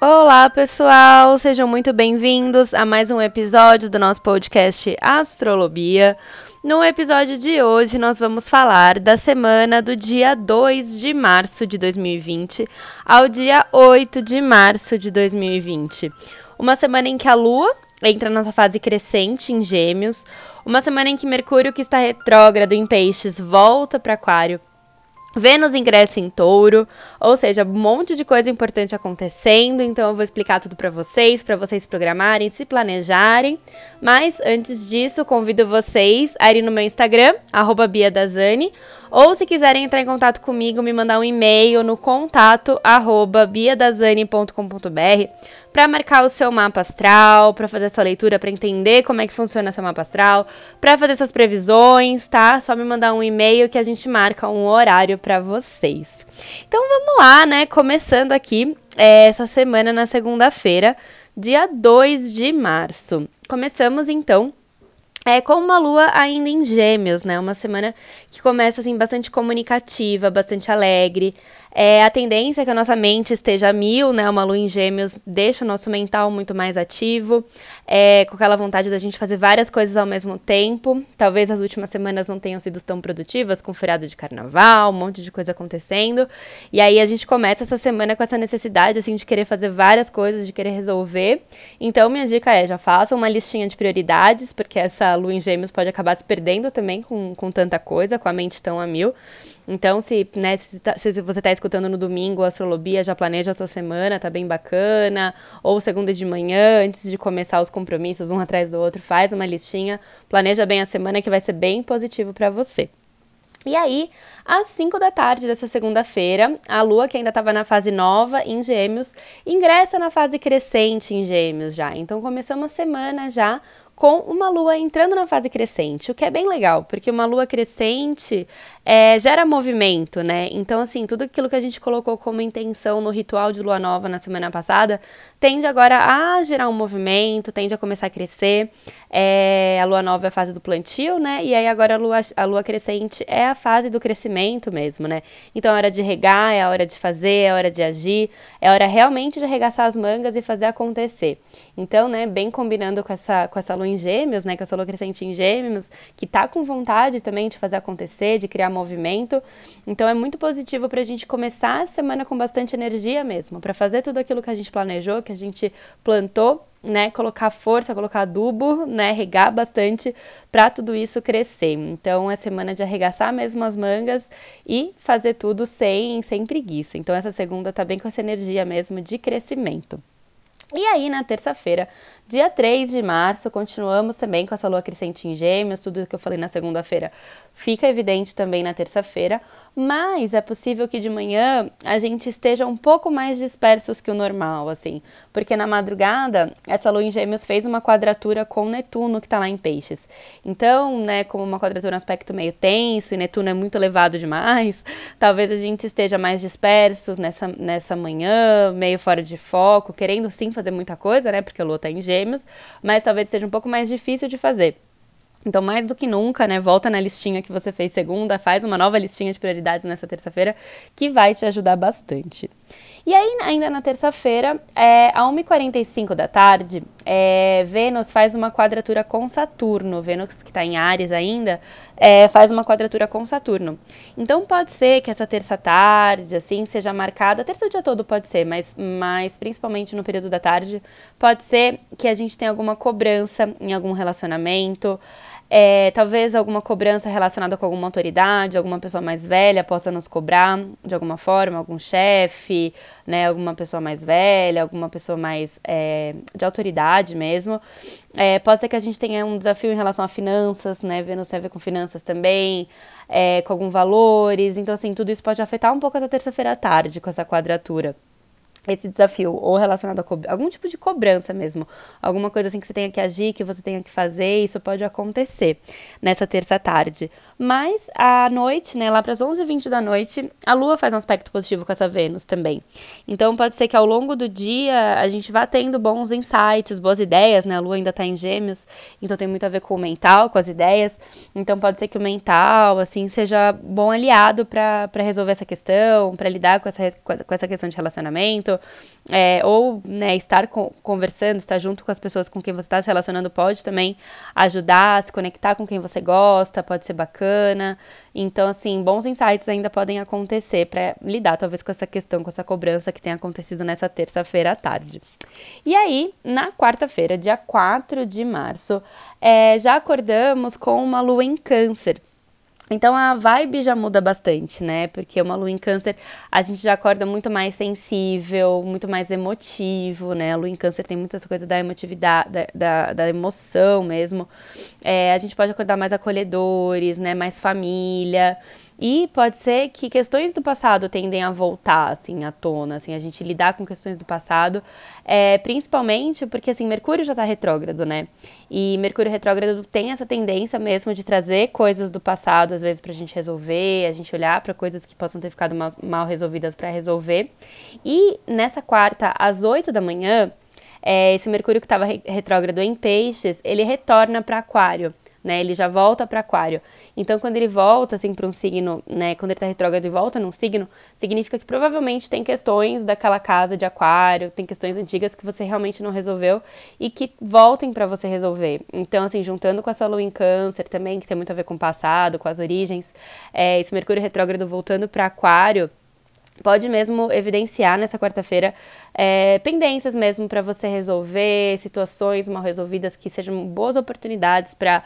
Olá, pessoal! Sejam muito bem-vindos a mais um episódio do nosso podcast Astrolobia. No episódio de hoje, nós vamos falar da semana do dia 2 de março de 2020 ao dia 8 de março de 2020. Uma semana em que a Lua entra na sua fase crescente em Gêmeos, uma semana em que Mercúrio, que está retrógrado em Peixes, volta para Aquário Vênus ingressa em touro, ou seja, um monte de coisa importante acontecendo, então eu vou explicar tudo para vocês, para vocês programarem, se planejarem. Mas antes disso, convido vocês a irem no meu Instagram, @biadazani, ou se quiserem entrar em contato comigo, me mandar um e-mail no contato biadazani.com.br para marcar o seu mapa astral, para fazer sua leitura, para entender como é que funciona seu mapa astral, para fazer suas previsões, tá? Só me mandar um e-mail que a gente marca um horário para vocês. Então vamos lá, né? Começando aqui é, essa semana na segunda-feira, dia 2 de março. Começamos então é com uma lua ainda em gêmeos, né? Uma semana que começa assim bastante comunicativa, bastante alegre. É, a tendência é que a nossa mente esteja a mil, né? Uma lua em gêmeos deixa o nosso mental muito mais ativo, é, com aquela vontade da gente fazer várias coisas ao mesmo tempo. Talvez as últimas semanas não tenham sido tão produtivas, com feriado de carnaval, um monte de coisa acontecendo. E aí a gente começa essa semana com essa necessidade, assim, de querer fazer várias coisas, de querer resolver. Então, minha dica é, já faça uma listinha de prioridades, porque essa lua em gêmeos pode acabar se perdendo também com, com tanta coisa, com a mente tão a mil. Então, se, né, se, tá, se você está escutando no domingo a astrolobia, já planeja a sua semana, tá bem bacana. Ou segunda de manhã, antes de começar os compromissos um atrás do outro, faz uma listinha, planeja bem a semana que vai ser bem positivo para você. E aí, às 5 da tarde dessa segunda-feira, a Lua, que ainda estava na fase nova em Gêmeos, ingressa na fase crescente em Gêmeos já. Então, começamos a semana já com uma lua entrando na fase crescente, o que é bem legal, porque uma lua crescente é, gera movimento, né? Então, assim, tudo aquilo que a gente colocou como intenção no ritual de lua nova na semana passada tende agora a gerar um movimento, tende a começar a crescer. É, a lua nova é a fase do plantio, né? E aí agora a lua, a lua crescente é a fase do crescimento mesmo, né? Então é hora de regar, é hora de fazer, é hora de agir, é hora realmente de arregaçar as mangas e fazer acontecer. Então, né, bem combinando com essa, com essa lua em gêmeos, né? Com essa lua crescente em gêmeos, que tá com vontade também de fazer acontecer, de criar movimento. Então é muito positivo para a gente começar a semana com bastante energia mesmo, para fazer tudo aquilo que a gente planejou, que a gente plantou, né? Colocar força, colocar adubo, né? Regar bastante para tudo isso crescer. Então é semana de arregaçar mesmo as mangas e fazer tudo sem, sem preguiça. Então essa segunda tá bem com essa energia mesmo de crescimento. E aí, na terça-feira, dia 3 de março, continuamos também com essa lua crescente em gêmeos, tudo que eu falei na segunda-feira fica evidente também na terça-feira, mas é possível que de manhã a gente esteja um pouco mais dispersos que o normal, assim, porque na madrugada essa lua em Gêmeos fez uma quadratura com Netuno que está lá em Peixes. Então, né, como uma quadratura um aspecto meio tenso e Netuno é muito elevado demais, talvez a gente esteja mais dispersos nessa, nessa manhã, meio fora de foco, querendo sim fazer muita coisa, né, porque a lua está em Gêmeos, mas talvez seja um pouco mais difícil de fazer. Então, mais do que nunca, né, volta na listinha que você fez segunda, faz uma nova listinha de prioridades nessa terça-feira, que vai te ajudar bastante. E aí, ainda na terça-feira, é, a 1h45 da tarde, é, Vênus faz uma quadratura com Saturno. Vênus, que está em Ares ainda, é, faz uma quadratura com Saturno. Então, pode ser que essa terça-tarde, assim, seja marcada, terça o dia todo pode ser, mas, mas principalmente no período da tarde, pode ser que a gente tenha alguma cobrança em algum relacionamento, é, talvez alguma cobrança relacionada com alguma autoridade, alguma pessoa mais velha possa nos cobrar de alguma forma, algum chefe, né, alguma pessoa mais velha, alguma pessoa mais é, de autoridade mesmo. É, pode ser que a gente tenha um desafio em relação a finanças, né, Vênus tem a ver com finanças também, é, com alguns valores. Então, assim, tudo isso pode afetar um pouco essa terça-feira à tarde com essa quadratura esse desafio, ou relacionado a algum tipo de cobrança mesmo, alguma coisa assim que você tenha que agir, que você tenha que fazer, isso pode acontecer nessa terça tarde. Mas à noite, né, lá para as 11h20 da noite, a Lua faz um aspecto positivo com essa Vênus também. Então pode ser que ao longo do dia a gente vá tendo bons insights, boas ideias, né? A Lua ainda está em Gêmeos, então tem muito a ver com o mental, com as ideias. Então pode ser que o mental, assim, seja bom aliado para resolver essa questão, para lidar com essa, com essa questão de relacionamento É, ou né, estar com, conversando, estar junto com as pessoas com quem você está se relacionando pode também ajudar se conectar com quem você gosta, pode ser bacana. Então, assim, bons insights ainda podem acontecer para lidar talvez com essa questão, com essa cobrança que tem acontecido nessa terça-feira à tarde. E aí, na quarta-feira, dia 4 de março, é, já acordamos com uma lua em câncer. Então a vibe já muda bastante, né? Porque uma lua em câncer a gente já acorda muito mais sensível, muito mais emotivo, né? A lua em câncer tem muitas coisas da emotividade, da, da, da emoção mesmo. É, a gente pode acordar mais acolhedores, né? Mais família. E pode ser que questões do passado tendem a voltar, assim, à tona, assim, a gente lidar com questões do passado, é, principalmente porque, assim, Mercúrio já está retrógrado, né? E Mercúrio retrógrado tem essa tendência mesmo de trazer coisas do passado, às vezes, para a gente resolver, a gente olhar para coisas que possam ter ficado mal, mal resolvidas para resolver. E nessa quarta, às 8 da manhã, é, esse Mercúrio que estava retrógrado em Peixes, ele retorna para Aquário né? Ele já volta para Aquário. Então, quando ele volta assim para um signo, né, quando ele está retrógrado e volta num signo, significa que provavelmente tem questões daquela casa de Aquário, tem questões antigas que você realmente não resolveu e que voltem para você resolver. Então, assim, juntando com essa lua em Câncer também, que tem muito a ver com o passado, com as origens, é, esse Mercúrio retrógrado voltando para Aquário, pode mesmo evidenciar nessa quarta-feira é, pendências mesmo para você resolver, situações mal resolvidas que sejam boas oportunidades para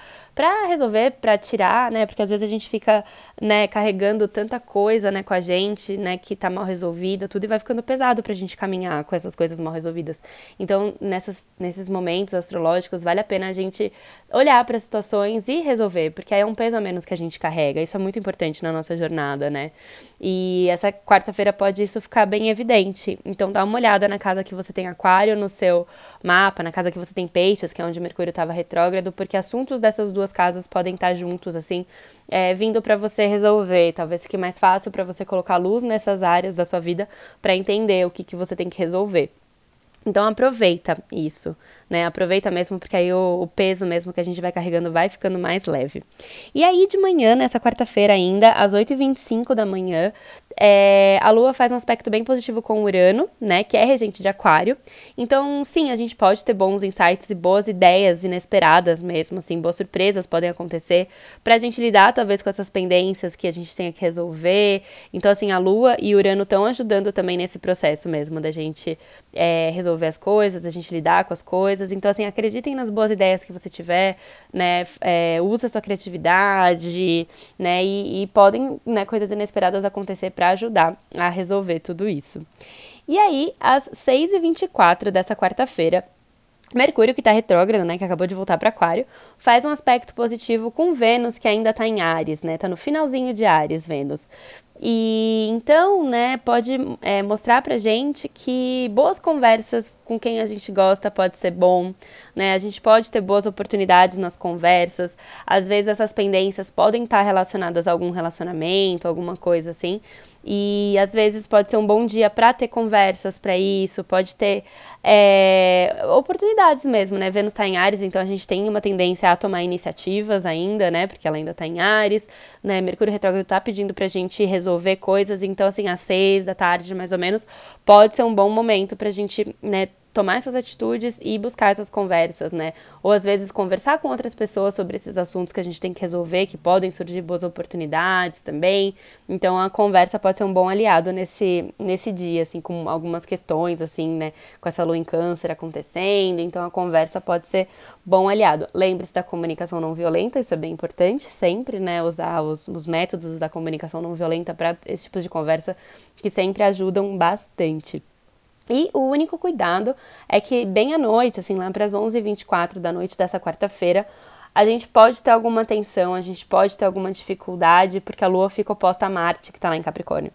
resolver, para tirar, né? Porque às vezes a gente fica né, carregando tanta coisa né, com a gente, né, que tá mal resolvida, tudo e vai ficando pesado para a gente caminhar com essas coisas mal resolvidas. Então, nessas, nesses momentos astrológicos, vale a pena a gente olhar para as situações e resolver, porque aí é um peso a menos que a gente carrega. Isso é muito importante na nossa jornada, né? E essa quarta-feira pode isso ficar bem evidente. Então, dá uma olhada na casa que você tem aquário no seu mapa, na casa que você tem peixes, que é onde Mercúrio estava retrógrado, porque assuntos dessas duas casas podem estar juntos, assim, é, vindo para você resolver. Talvez fique mais fácil para você colocar luz nessas áreas da sua vida para entender o que, que você tem que resolver. Então aproveita isso, né? Aproveita mesmo, porque aí o, o, peso mesmo que a gente vai carregando vai ficando mais leve. E aí de manhã, nessa quarta-feira ainda, às 8h25 da manhã, é, a Lua faz um aspecto bem positivo com Urano, né? Que é regente de Aquário. Então, sim, a gente pode ter bons insights e boas ideias inesperadas mesmo, assim, boas surpresas podem acontecer pra gente lidar, talvez, com essas pendências que a gente tenha que resolver. Então, assim, a Lua e Urano estão ajudando também nesse processo mesmo da gente é, resolver as coisas, da gente lidar com as coisas. Então, assim, acreditem nas boas ideias que você tiver, né? É, usa a sua criatividade, né? E, e podem, né, coisas inesperadas acontecer para ajudar a resolver tudo isso. E aí, às 6h24 dessa quarta-feira, Mercúrio, que está retrógrado, né, que acabou de voltar para Aquário, faz um aspecto positivo com Vênus, que ainda está em Ares, né, tá no finalzinho de Ares, Vênus. E então, né, pode é, mostrar pra gente que boas conversas com quem a gente gosta pode ser bom, né? A gente pode ter boas oportunidades nas conversas. Às vezes essas pendências podem estar relacionadas a algum relacionamento, alguma coisa assim. E às vezes pode ser um bom dia para ter conversas para isso, pode ter é, oportunidades mesmo, né? Vênus está em Ares, então a gente tem uma tendência a tomar iniciativas ainda, né? Porque ela ainda está em Ares, né? Mercúrio retrógrado está pedindo pra gente resolver coisas, então assim, às seis da tarde, mais ou menos, pode ser um bom momento pra gente, né, tomar essas atitudes e buscar essas conversas, né? Ou às vezes conversar com outras pessoas sobre esses assuntos que a gente tem que resolver, que podem surgir boas oportunidades também. Então a conversa pode ser um bom aliado nesse, nesse dia, assim, com algumas questões, assim, né? Com essa lua em câncer acontecendo. Então a conversa pode ser bom aliado. Lembre-se da comunicação não violenta, isso é bem importante, sempre, né? Usar os, os métodos da comunicação não violenta para esse tipo de conversa que sempre ajudam bastante. E o único cuidado é que bem à noite, assim, lá para as 11h24 da noite dessa quarta-feira, a gente pode ter alguma tensão, a gente pode ter alguma dificuldade, porque a Lua fica oposta a Marte, que está lá em Capricórnio.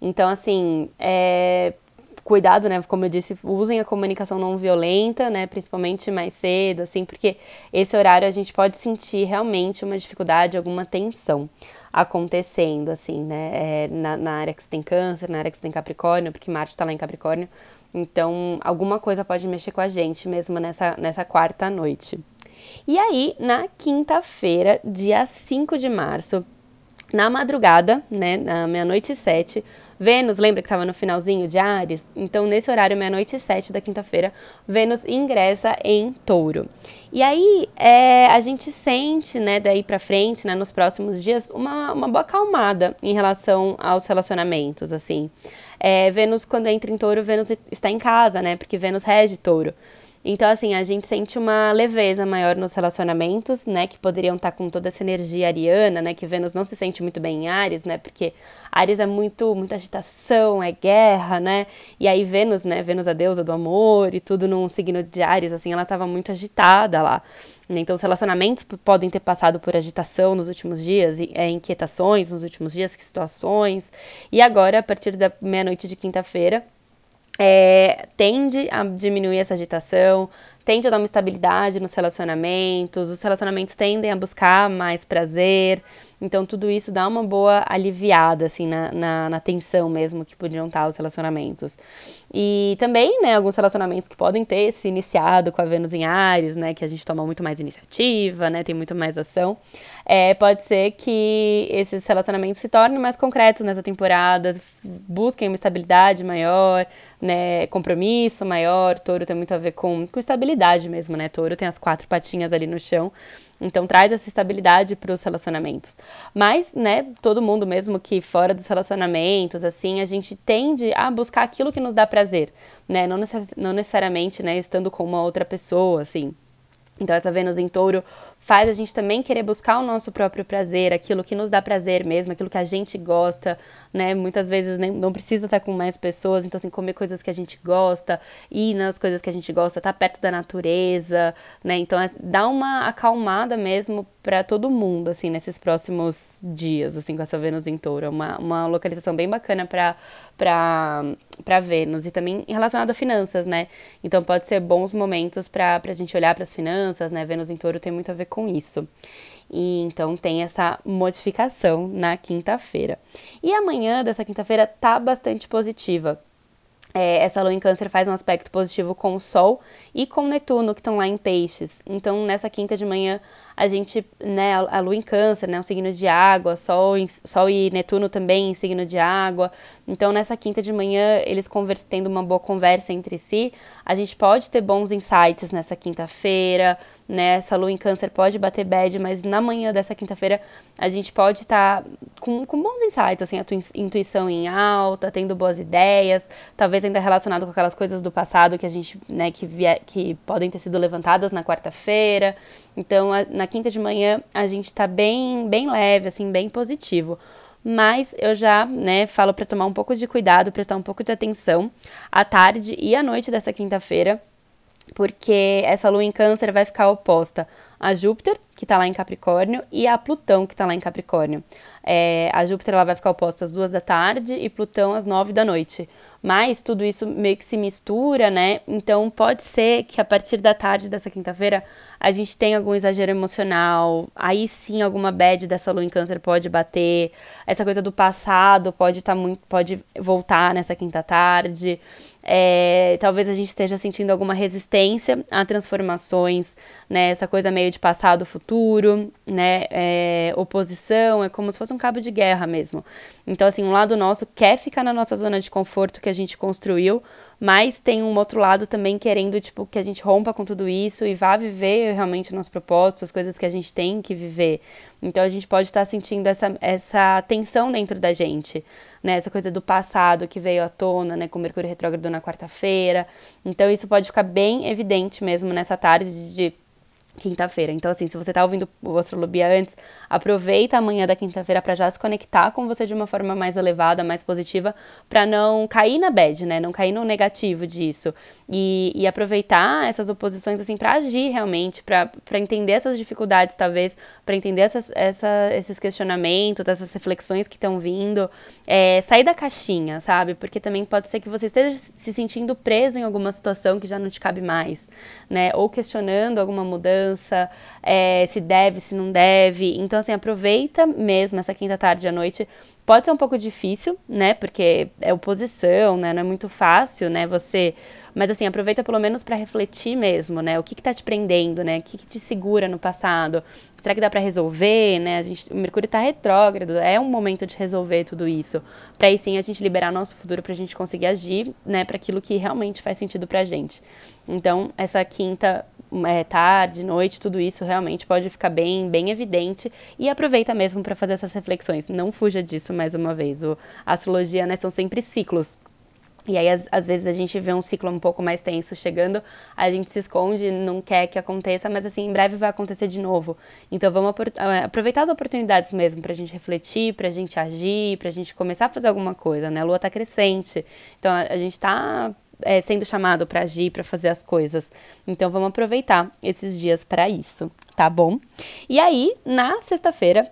Então, assim, é, cuidado, né? Como eu disse, usem a comunicação não violenta, né? Principalmente mais cedo, assim, porque esse horário a gente pode sentir realmente uma dificuldade, alguma tensão acontecendo, assim, né? É, na, na, área que você tem câncer, na área que você tem Capricórnio, porque Marte está lá em Capricórnio. Então, alguma coisa pode mexer com a gente mesmo nessa, nessa quarta noite. E aí, na quinta-feira, dia 5 de março, na madrugada, né, na meia-noite e sete, Vênus, lembra que estava no finalzinho de Ares? Então, nesse horário, meia-noite e sete da quinta-feira, Vênus ingressa em touro. E aí, é, a gente sente, né, daí pra frente, né, nos próximos dias, uma, uma boa acalmada em relação aos relacionamentos, assim. É, Vênus, quando entra em touro, Vênus está em casa, né, porque Vênus rege touro. Então, assim, a gente sente uma leveza maior nos relacionamentos, né? Que poderiam estar com toda essa energia ariana, né? Que Vênus não se sente muito bem em Ares, né? Porque Ares é muito, muita agitação, é guerra, né? E aí Vênus, né? Vênus a deusa do amor e tudo num signo de Ares, assim, ela estava muito agitada lá. Então, os relacionamentos podem ter passado por agitação nos últimos dias, é, inquietações nos últimos dias, situações. E agora, a partir da meia-noite de quinta-feira, é, tende a diminuir essa agitação, tende a dar uma estabilidade nos relacionamentos, os relacionamentos tendem a buscar mais prazer, então tudo isso dá uma boa aliviada, assim, na, na, na tensão mesmo que podiam estar os relacionamentos. E também, né, alguns relacionamentos que podem ter se iniciado com a Vênus em Ares, né, que a gente toma muito mais iniciativa, né, tem muito mais ação, é, pode ser que esses relacionamentos se tornem mais concretos nessa temporada, busquem uma estabilidade maior, né, compromisso maior, touro tem muito a ver com, com estabilidade mesmo, né, touro tem as quatro patinhas ali no chão, então traz essa estabilidade para os relacionamentos. Mas, né, todo mundo mesmo que fora dos relacionamentos, assim, a gente tende a buscar aquilo que nos dá prazer, né, não, necess não necessariamente, né, estando com uma outra pessoa, assim. Então essa Vênus em Touro faz a gente também querer buscar o nosso próprio prazer, aquilo que nos dá prazer mesmo, aquilo que a gente gosta, né? Muitas vezes nem, não precisa estar com mais pessoas, então assim, comer coisas que a gente gosta, ir nas coisas que a gente gosta, estar tá perto da natureza, né? Então é, dá uma acalmada mesmo para todo mundo, assim, nesses próximos dias, assim, com essa Vênus em Touro. É uma, uma localização bem bacana para para Vênus e também relacionado a finanças, né? Então pode ser bons momentos para a gente olhar para as finanças, né? Vênus em Touro tem muito a ver com isso. E então tem essa modificação na quinta-feira. E amanhã dessa quinta-feira tá bastante positiva. É, essa lua em câncer faz um aspecto positivo com o Sol e com Netuno, que estão lá em peixes. Então, nessa quinta de manhã, a gente, né, a lua em câncer, né, um signo de água, Sol, em, Sol e Netuno também em signo de água. Então, nessa quinta de manhã, eles tendo uma boa conversa entre si, a gente pode ter bons insights nessa quinta-feira, né? Essa lua em câncer pode bater bad, mas na manhã dessa quinta-feira a gente pode estar tá com, com bons insights, assim, a tua intuição em alta, tendo boas ideias, talvez ainda relacionado com aquelas coisas do passado que a gente, né, que, que podem ter sido levantadas na quarta-feira. Então, a, na quinta de manhã a gente tá bem, bem leve, assim, bem positivo mas eu já, né, falo para tomar um pouco de cuidado, prestar um pouco de atenção à tarde e à noite dessa quinta-feira, porque essa lua em Câncer vai ficar oposta a Júpiter, que está lá em Capricórnio, e a Plutão, que está lá em Capricórnio. É, a Júpiter ela vai ficar oposta às duas da tarde e Plutão às nove da noite. Mas tudo isso meio que se mistura, né? Então pode ser que a partir da tarde dessa quinta-feira a gente tenha algum exagero emocional. Aí sim alguma bad dessa lua em câncer pode bater. Essa coisa do passado pode tá muito. pode voltar nessa quinta tarde. É, talvez a gente esteja sentindo alguma resistência a transformações, né? Essa coisa meio de passado, futuro, né? É, oposição, é como se fosse um cabo de guerra mesmo. Então, assim, um lado nosso quer ficar na nossa zona de conforto que a gente construiu, mas tem um outro lado também querendo, tipo, que a gente rompa com tudo isso e vá viver realmente o nosso propósito, as coisas que a gente tem que viver. Então a gente pode estar sentindo essa, essa tensão dentro da gente, né? Essa coisa do passado que veio à tona, né? Com Mercúrio retrógrado na quarta-feira. Então isso pode ficar bem evidente mesmo nessa tarde de quinta-feira. Então, assim, se você tá ouvindo o Astrolobia antes, aproveita amanhã da quinta-feira para já se conectar com você de uma forma mais elevada, mais positiva, para não cair na bad, né? Não cair no negativo disso. E, e aproveitar essas oposições, assim, para agir realmente, para entender essas dificuldades, talvez, para entender essas, essa, esses questionamentos, essas reflexões que estão vindo. É, sair da caixinha, sabe? Porque também pode ser que você esteja se sentindo preso em alguma situação que já não te cabe mais, né? Ou questionando alguma mudança criança, é, se deve, se não deve. Então, assim, aproveita mesmo essa quinta tarde à noite. Pode ser um pouco difícil, né? Porque é oposição, né? Não é muito fácil, né? Você Mas assim, aproveita pelo menos para refletir mesmo, né? O que que tá te prendendo, né? O que que te segura no passado? Será que dá para resolver, né? A gente, o Mercúrio tá retrógrado, é um momento de resolver tudo isso. Para aí sim a gente liberar nosso futuro pra gente conseguir agir, né, para aquilo que realmente faz sentido pra gente. Então, essa quinta é, tarde, noite, tudo isso realmente pode ficar bem, bem evidente e aproveita mesmo para fazer essas reflexões. Não fuja disso mais uma vez. O, a astrologia, né, são sempre ciclos. E aí, às, às, vezes, a gente vê um ciclo um pouco mais tenso chegando, a gente se esconde, não quer que aconteça, mas assim, em breve vai acontecer de novo. Então, vamos é, aproveitar as oportunidades mesmo pra gente refletir, pra gente agir, pra gente começar a fazer alguma coisa, né? A lua tá crescente, então a, a gente tá é, sendo chamado para agir, para fazer as coisas. Então vamos aproveitar esses dias para isso, tá bom? E aí, na sexta-feira,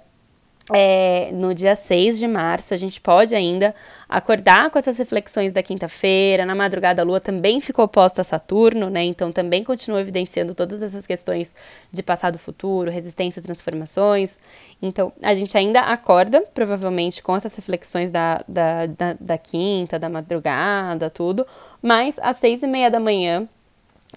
é, no dia 6 de março, a gente pode ainda acordar com essas reflexões da quinta-feira. Na madrugada, a Lua também ficou oposta a Saturno, né? Então, também continua evidenciando todas essas questões de passado, futuro, resistência, transformações. Então, a gente ainda acorda, provavelmente, com essas reflexões da, da, da, da quinta, da madrugada, tudo. Mas, às seis e meia da manhã,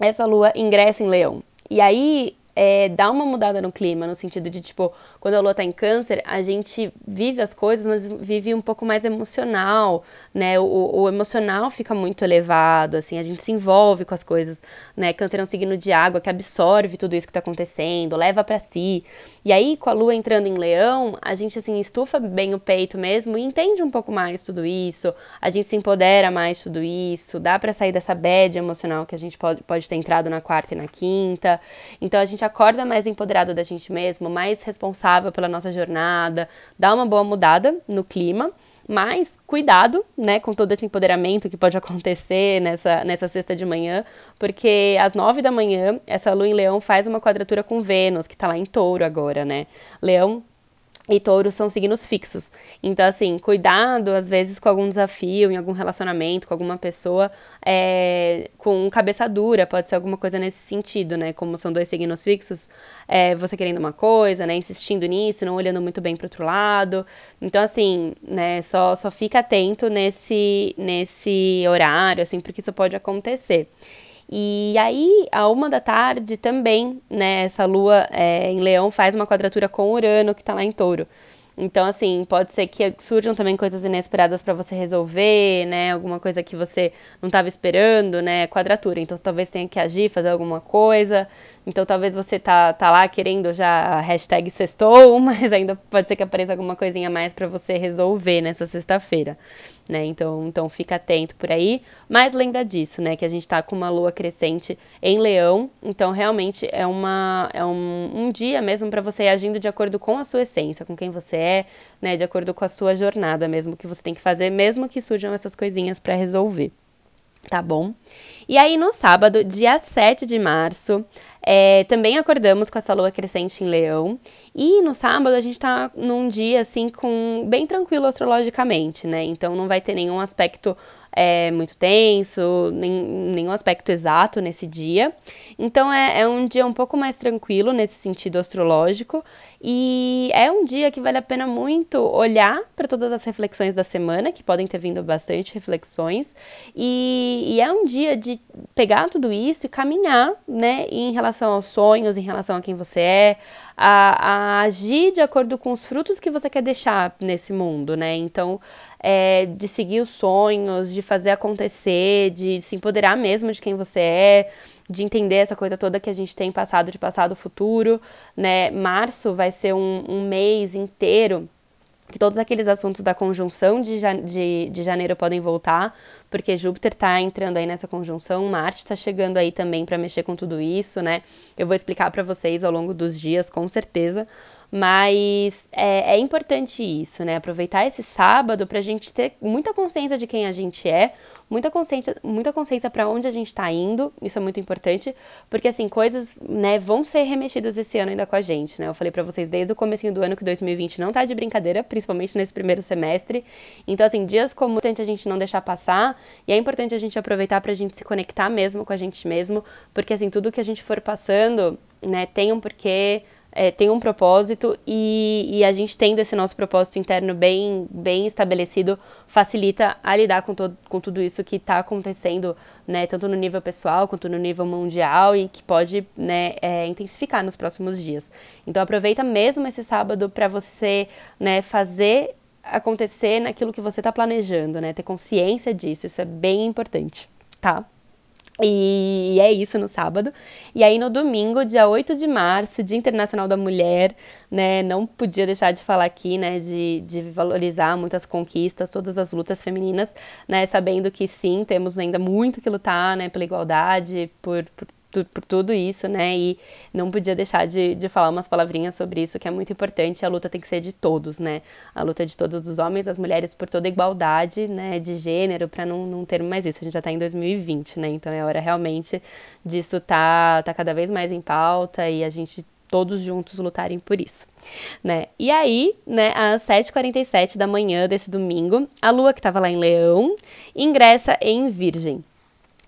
essa Lua ingressa em Leão. E aí, é, dá uma mudada no clima, no sentido de, tipo, quando a lua tá em câncer, a gente vive as coisas, mas vive um pouco mais emocional, né? O, o, emocional fica muito elevado, assim, a gente se envolve com as coisas, né? Câncer é um signo de água que absorve tudo isso que tá acontecendo, leva para si. E aí, com a lua entrando em leão, a gente, assim, estufa bem o peito mesmo e entende um pouco mais tudo isso, a gente se empodera mais tudo isso, dá para sair dessa bad emocional que a gente pode, pode ter entrado na quarta e na quinta. Então, a gente acorda mais empoderado da gente mesmo, mais responsável pela nossa jornada, dá uma boa mudada no clima. Mas cuidado, né, com todo esse empoderamento que pode acontecer nessa, nessa sexta de manhã, porque às nove da manhã, essa lua em leão faz uma quadratura com Vênus, que tá lá em touro agora, né? Leão e touro são signos fixos. Então, assim, cuidado, às vezes, com algum desafio, em algum relacionamento, com alguma pessoa, é, com cabeça dura, pode ser alguma coisa nesse sentido, né? Como são dois signos fixos, é, você querendo uma coisa, né? Insistindo nisso, não olhando muito bem para outro lado. Então, assim, né? Só, só fica atento nesse, nesse horário, assim, porque isso pode acontecer. E aí, a uma da tarde também, né, essa lua é, em leão faz uma quadratura com Urano, que está lá em touro. Então, assim, pode ser que surjam também coisas inesperadas para você resolver, né? Alguma coisa que você não estava esperando, né? Quadratura. Então, talvez tenha que agir, fazer alguma coisa. Então, talvez você tá, tá lá querendo já hashtag sextou, mas ainda pode ser que apareça alguma coisinha mais para você resolver nessa sexta-feira, né? Então, então, fica atento por aí. Mas lembra disso, né? Que a gente tá com uma lua crescente em leão. Então, realmente, é, uma, é um, um dia mesmo para você ir agindo de acordo com a sua essência, com quem você é, é, né, de acordo com a sua jornada mesmo que você tem que fazer, mesmo que surjam essas coisinhas para resolver. Tá bom? E aí, no sábado, dia 7 de março, é, também acordamos com essa lua crescente em leão. E no sábado a gente tá num dia assim com bem tranquilo astrologicamente, né? Então não vai ter nenhum aspecto é, muito tenso, nem, nenhum aspecto exato nesse dia. Então é, é um dia um pouco mais tranquilo nesse sentido astrológico. E é um dia que vale a pena muito olhar para todas as reflexões da semana, que podem ter vindo bastante reflexões. E, e, é um dia de pegar tudo isso e caminhar, né, em relação aos sonhos, em relação a quem você é, a, a agir de acordo com os frutos que você quer deixar nesse mundo, né? Então, é, de seguir os sonhos, de fazer acontecer, de se empoderar mesmo de quem você é de entender essa coisa toda que a gente tem passado de passado futuro, né? Março vai ser um, um mês inteiro que todos aqueles assuntos da conjunção de, de, de janeiro podem voltar, porque Júpiter está entrando aí nessa conjunção, Marte está chegando aí também para mexer com tudo isso, né? Eu vou explicar para vocês ao longo dos dias, com certeza. Mas é, é importante isso, né? Aproveitar esse sábado para a gente ter muita consciência de quem a gente é, muita consciência, muita consciência para onde a gente está indo. Isso é muito importante, porque assim, coisas, né, vão ser remexidas esse ano ainda com a gente, né? Eu falei para vocês desde o começo do ano que 2020 não tá de brincadeira, principalmente nesse primeiro semestre. Então, assim, dias como é importante a gente não deixar passar, e é importante a gente aproveitar pra gente se conectar mesmo com a gente mesmo, porque assim, tudo que a gente for passando, né, tem um porquê é, tem um propósito e, e, a gente tendo esse nosso propósito interno bem, bem estabelecido facilita a lidar com, todo, com tudo isso que está acontecendo, né, tanto no nível pessoal quanto no nível mundial e que pode né, é, intensificar nos próximos dias. Então aproveita mesmo esse sábado para você né, fazer acontecer naquilo que você está planejando, né, ter consciência disso, isso é bem importante, tá? E é isso no sábado. E aí no domingo, dia 8 de março, Dia Internacional da Mulher, né? Não podia deixar de falar aqui, né? De, de valorizar muitas conquistas, todas as lutas femininas, né? Sabendo que sim, temos ainda muito que lutar, né? Pela igualdade, por, por por tudo isso, né? E não podia deixar de, de falar umas palavrinhas sobre isso, que é muito importante. A luta tem que ser de todos, né? A luta de todos os homens, as mulheres, por toda igualdade, né? De gênero, para não, não ter mais isso. A gente já tá em 2020, né? Então é hora realmente disso tá, tá cada vez mais em pauta e a gente todos juntos lutarem por isso, né? E aí, né, às 7h47 da manhã desse domingo, a lua que estava lá em Leão ingressa em Virgem.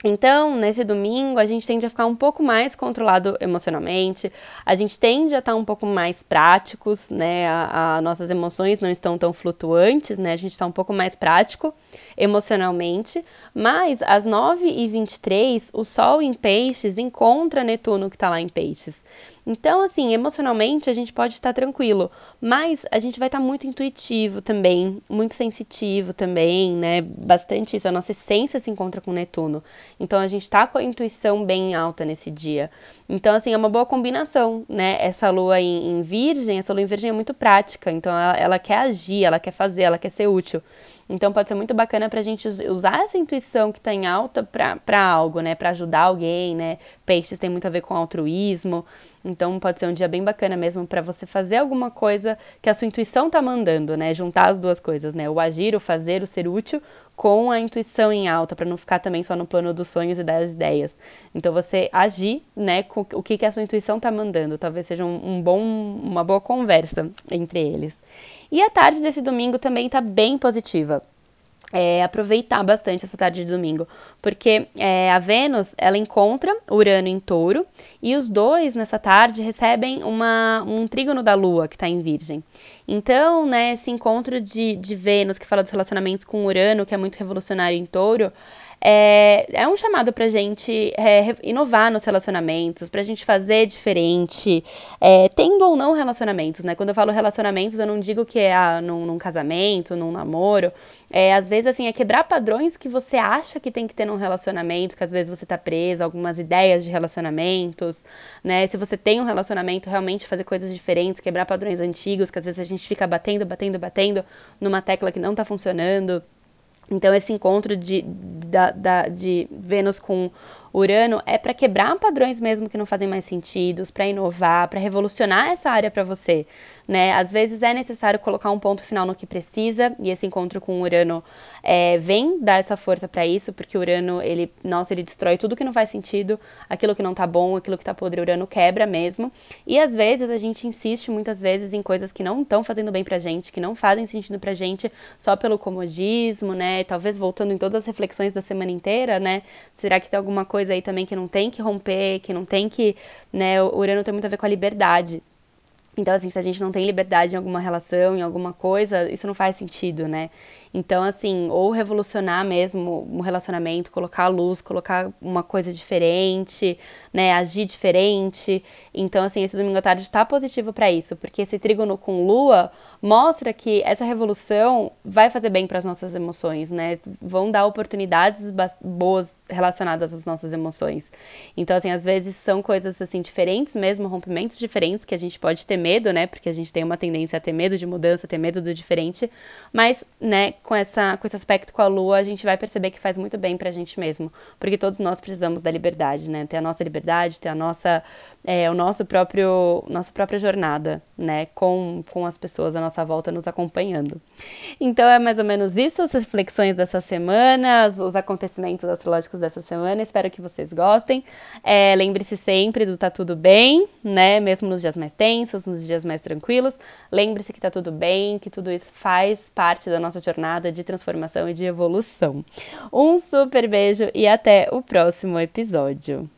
Então, nesse domingo, a gente tende a ficar um pouco mais controlado emocionalmente, a gente tende a estar um pouco mais práticos, né? A, a nossas emoções não estão tão flutuantes, né? A gente está um pouco mais prático emocionalmente, mas às 9h23, o Sol em Peixes encontra Netuno que está lá em Peixes. Então, assim, emocionalmente a gente pode estar tranquilo, mas a gente vai estar muito intuitivo também, muito sensitivo também, né? Bastante isso. A nossa essência se encontra com Netuno. Então, a gente está com a intuição bem alta nesse dia. Então, assim, é uma boa combinação, né? Essa lua em, em Virgem, essa lua em Virgem é muito prática. Então, ela, ela quer agir, ela quer fazer, ela quer ser útil. Então pode ser muito bacana para a gente usar essa intuição que está em alta para algo, né? Para ajudar alguém, né? Peixes tem muito a ver com altruísmo. Então pode ser um dia bem bacana mesmo para você fazer alguma coisa que a sua intuição está mandando, né? Juntar as duas coisas, né? O agir, o fazer, o ser útil com a intuição em alta, para não ficar também só no plano dos sonhos e das ideias. Então você agir, né, com o que, que a sua intuição está mandando. Talvez seja um, um bom, uma boa conversa entre eles. E a tarde desse domingo também está bem positiva. É, aproveitar bastante essa tarde de domingo, porque é, a Vênus ela encontra Urano em Touro e os dois nessa tarde recebem uma, um trígono da Lua que está em Virgem. Então, né, esse encontro de, de Vênus que fala dos relacionamentos com Urano, que é muito revolucionário em Touro, é, é um chamado pra gente é, inovar nos relacionamentos, pra gente fazer diferente, é, tendo ou não relacionamentos, né? Quando eu falo relacionamentos, eu não digo que é ah, num, num casamento, num namoro. É, às vezes, assim, é quebrar padrões que você acha que tem que ter num relacionamento, que às vezes você tá preso, algumas ideias de relacionamentos, né? Se você tem um relacionamento, realmente fazer coisas diferentes, quebrar padrões antigos, que às vezes a gente fica batendo, batendo, batendo numa tecla que não tá funcionando. Então, esse encontro de, da, da, de Vênus com Urano é para quebrar padrões mesmo que não fazem mais sentido, para inovar, para revolucionar essa área para você, né? Às vezes é necessário colocar um ponto final no que precisa e esse encontro com Urano é, vem dar essa força para isso, porque Urano ele, nossa, ele destrói tudo que não faz sentido, aquilo que não tá bom, aquilo que tá podre, Urano quebra mesmo. E às vezes a gente insiste muitas vezes em coisas que não estão fazendo bem pra gente, que não fazem sentido pra gente só pelo comodismo, né? Talvez voltando em todas as reflexões da semana inteira, né? Será que tem alguma coisa coisa aí também que não tem que romper, que não tem que, né, o Urano tem muito a ver com a liberdade. Então, assim, se a gente não tem liberdade em alguma relação, em alguma coisa, isso não faz sentido, né? Então, assim, ou revolucionar mesmo um relacionamento, colocar a luz, colocar uma coisa diferente, né? Agir diferente. Então, assim, esse domingo à tarde está positivo para isso, porque esse trígono com lua mostra que essa revolução vai fazer bem para as nossas emoções, né? Vão dar oportunidades boas relacionadas às nossas emoções. Então, assim, às vezes são coisas assim diferentes mesmo, rompimentos diferentes que a gente pode ter medo, né? Porque a gente tem uma tendência a ter medo de mudança, ter medo do diferente, mas, né, com, essa, com esse aspecto com a lua, a gente vai perceber que faz muito bem pra gente mesmo. Porque todos nós precisamos da liberdade, né? Ter a nossa liberdade, ter a nossa é, o nosso próprio nossa própria jornada, né, com, com as pessoas à nossa volta nos acompanhando. Então é mais ou menos isso, as reflexões dessa semana, os acontecimentos astrológicos dessa semana. Espero que vocês gostem. É, Lembre-se sempre do tá tudo bem, né, mesmo nos dias mais tensos, nos dias mais tranquilos. Lembre-se que tá tudo bem, que tudo isso faz parte da nossa jornada de transformação e de evolução. Um super beijo e até o próximo episódio.